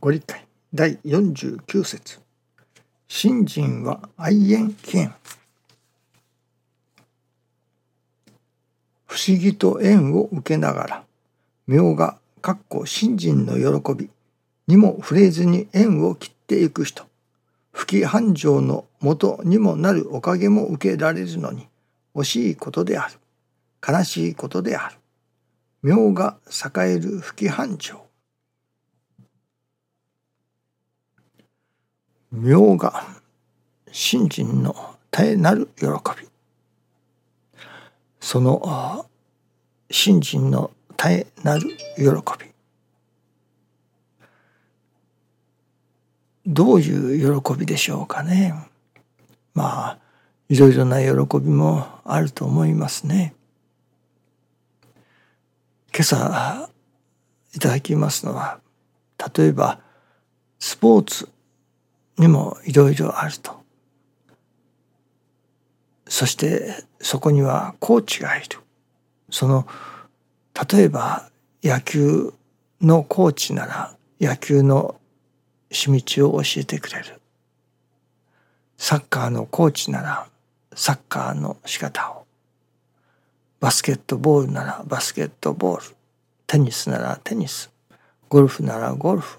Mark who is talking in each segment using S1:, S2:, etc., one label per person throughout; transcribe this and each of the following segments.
S1: ご理解。第49節。信心は愛縁起縁不思議と縁を受けながら妙がかっこ信心の喜びにも触れずに縁を切っていく人。不規繁盛のもとにもなるおかげも受けられるのに惜しいことである。悲しいことである。妙が栄える不規繁盛。妙が信心の絶えなる喜び。その信心の絶えなる喜び。どういう喜びでしょうかね。まあいろいろな喜びもあると思いますね。今朝いただきますのは例えばスポーツ。にもいろいろあると。そしてそこにはコーチがいる。その例えば野球のコーチなら野球の道道を教えてくれる。サッカーのコーチならサッカーの仕方を。バスケットボールならバスケットボール。テニスならテニス。ゴルフならゴルフ。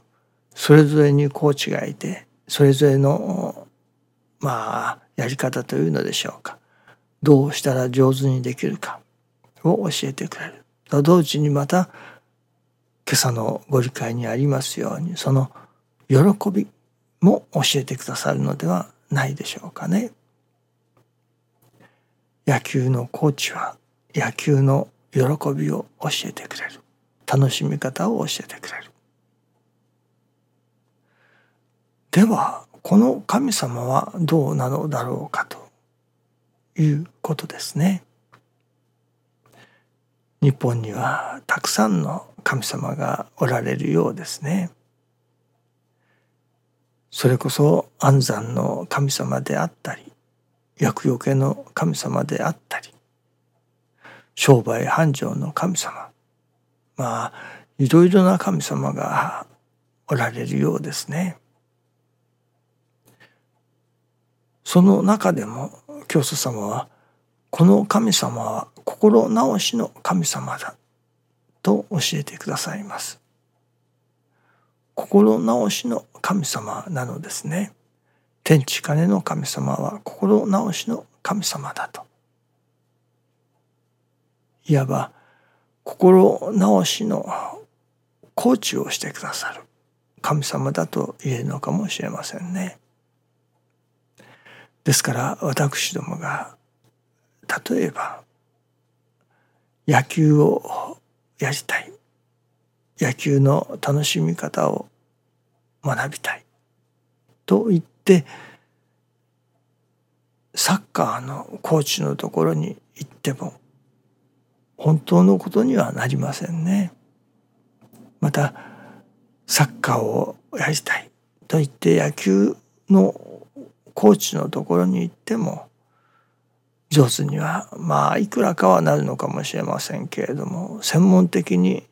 S1: それぞれにコーチがいてそれぞれのまあやり方というのでしょうか。どうしたら上手にできるかを教えてくれる。と同時にまた今朝のご理解にありますようにその喜びも教えてくださるのではないでしょうかね。野球のコーチは野球の喜びを教えてくれる。楽しみ方を教えてくれる。ではこの神様はどうなのだろうかということですね。日本にはたくさんの神様がおられるようですね。それこそ安産の神様であったり厄除けの神様であったり商売繁盛の神様まあいろいろな神様がおられるようですね。その中でも教祖様はこの神様は心直しの神様だと教えてくださいます。心直しの神様なのですね。天地金の神様は心直しの神様だと。いわば心直しのコーチをしてくださる神様だと言えるのかもしれませんね。ですから私どもが例えば野球をやりたい。野球の楽しみ方を学びたい。と言ってサッカーのコーチのところに行っても本当のことにはなりませんね。またサッカーをやりたい。と言って野球のコーチのところに行っても上手にはまあいくらかはなるのかもしれませんけれども専門的に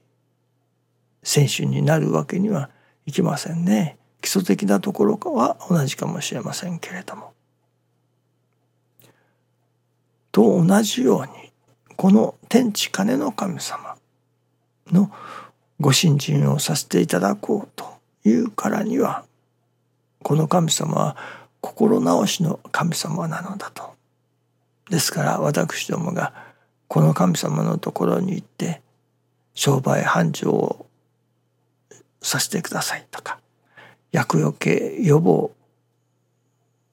S1: 選手になるわけにはいきませんね。基礎的なところは同じかもしれませんけれども。と同じようにこの天地金の神様のご信心をさせていただこうというからにはこの神様は心直しの神様なのだと。ですから私どもがこの神様のところに行って商売繁盛をさせてくださいとか厄除け予防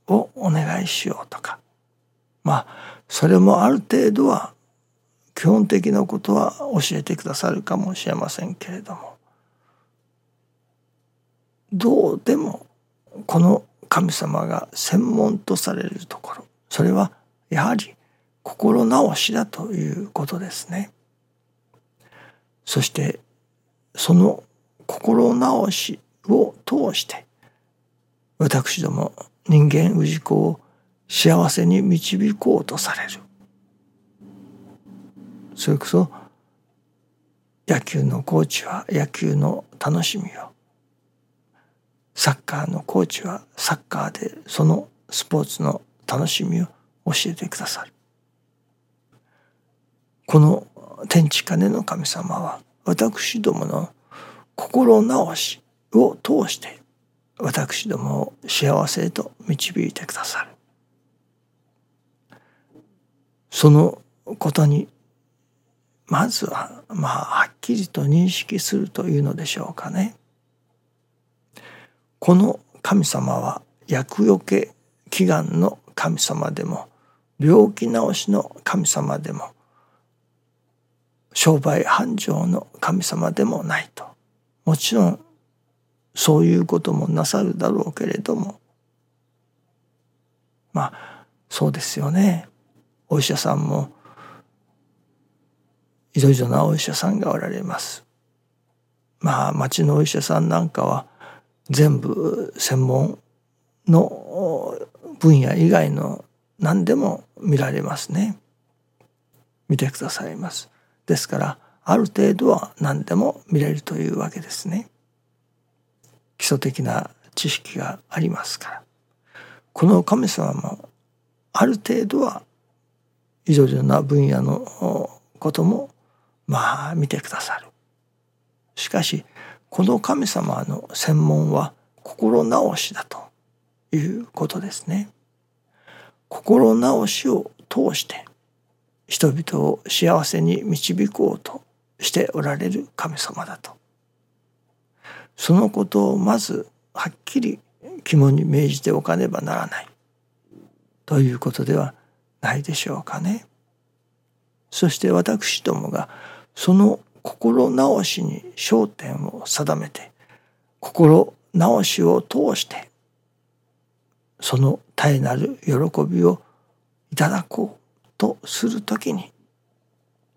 S1: をお願いしようとかまあそれもある程度は基本的なことは教えてくださるかもしれませんけれどもどうでもこの神様が専門とされるところそれはやはり心直しだということですね。そしてその心直しを通して私ども人間氏子を幸せに導こうとされるそれこそ野球のコーチは野球の楽しみをサッカーのコーチはサッカーでそのスポーツの楽しみを教えてくださるこの天地金の神様は私どもの心直しを通して私どもを幸せへと導いてくださるそのことにまずはまあはっきりと認識するというのでしょうかね。この神様は厄除け祈願の神様でも病気治しの神様でも商売繁盛の神様でもないと。もちろんそういうこともなさるだろうけれども。まあそうですよね。お医者さんもいろいろなお医者さんがおられます。まあ町のお医者さんなんかは全部専門の分野以外の何でも見られますね。見てくださいます。ですからある程度は何でも見れるというわけですね。基礎的な知識がありますから。この神様もある程度はいろいろな分野のこともまあ見てくださる。しかしこの神様の専門は心直しだということですね。心直しを通して人々を幸せに導こうとしておられる神様だと。そのことをまずはっきり肝に銘じておかねばならないということではないでしょうかね。そして私どもがその心直しに焦点を定めて心直しを通してその絶えなる喜びをいただこうとする時に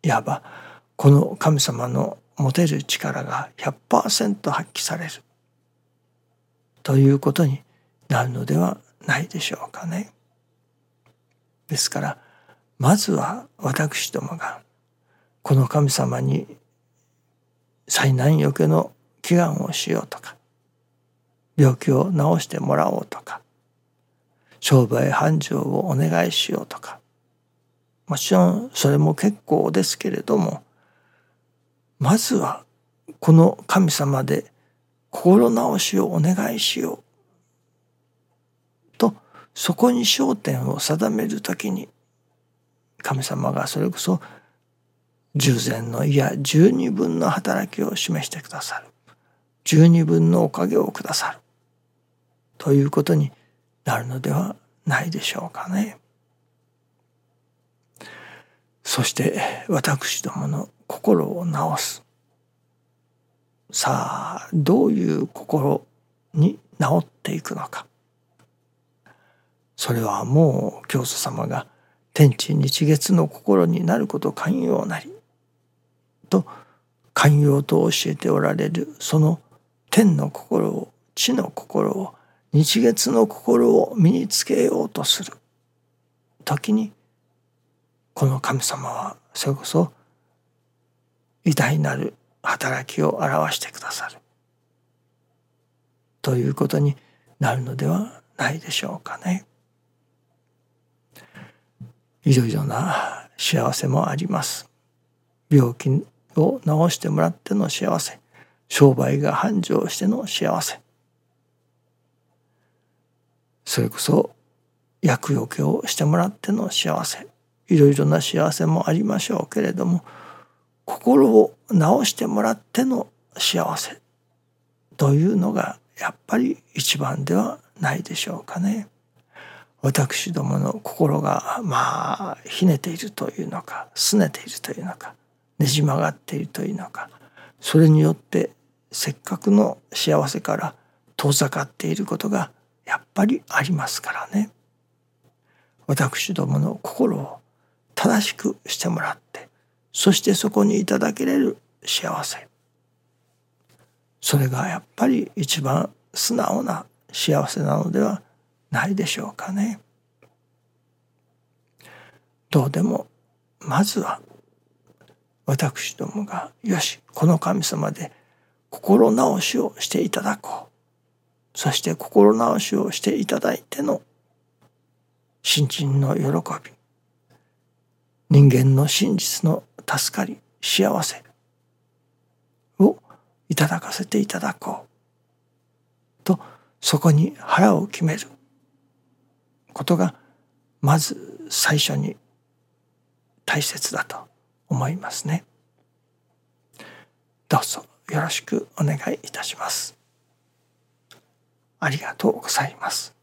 S1: いわばこの神様の持てる力が100%発揮されるということになるのではないでしょうかね。ですからまずは私どもがこの神様に災難よけの祈願をしようとか病気を治してもらおうとか商売繁盛をお願いしようとか。もちろんそれも結構ですけれどもまずはこの神様で心直しをお願いしようとそこに焦点を定める時に神様がそれこそ従前のいや十二分の働きを示してくださる。十二分のおかげをくださる。ということになるのではないでしょうかね。そして私どもの心を治す。さあどういう心に治っていくのか。それはもう教祖様が天地日月の心になること寛容なりと寛容と教えておられるその天の心を地の心を日月の心を身につけようとする時にこの神様はそれこそ偉大なる働きを表してくださるということになるのではないでしょうかね。いろいろな幸せもあります。病気を治してもらっての幸せ。商売が繁盛しての幸せ。それこそ厄除けをしてもらっての幸せ。いろいろな幸せもありましょうけれども心を治してもらっての幸せ。というのがやっぱり一番ではないでしょうかね。私どもの心がまあひねているというのか拗ねているというのか。ねじ曲がっているというのか。それによってせっかくの幸せから遠ざかっていることがやっぱりありますからね。私どもの心を正しくしてもらってそしてそこにいただけれる幸せ。それがやっぱり一番素直な幸せなのではないでしょうかね。どうでもまずは私どもがよしこの神様で心直しをしていただこう。そして心直しをしていただいての新人の喜び。人間の真実の助かり幸せをいただかせていただこう。とそこに腹を決める。ことがまず最初に大切だと。思いますね。どうぞよろしくお願いいたします。ありがとうございます。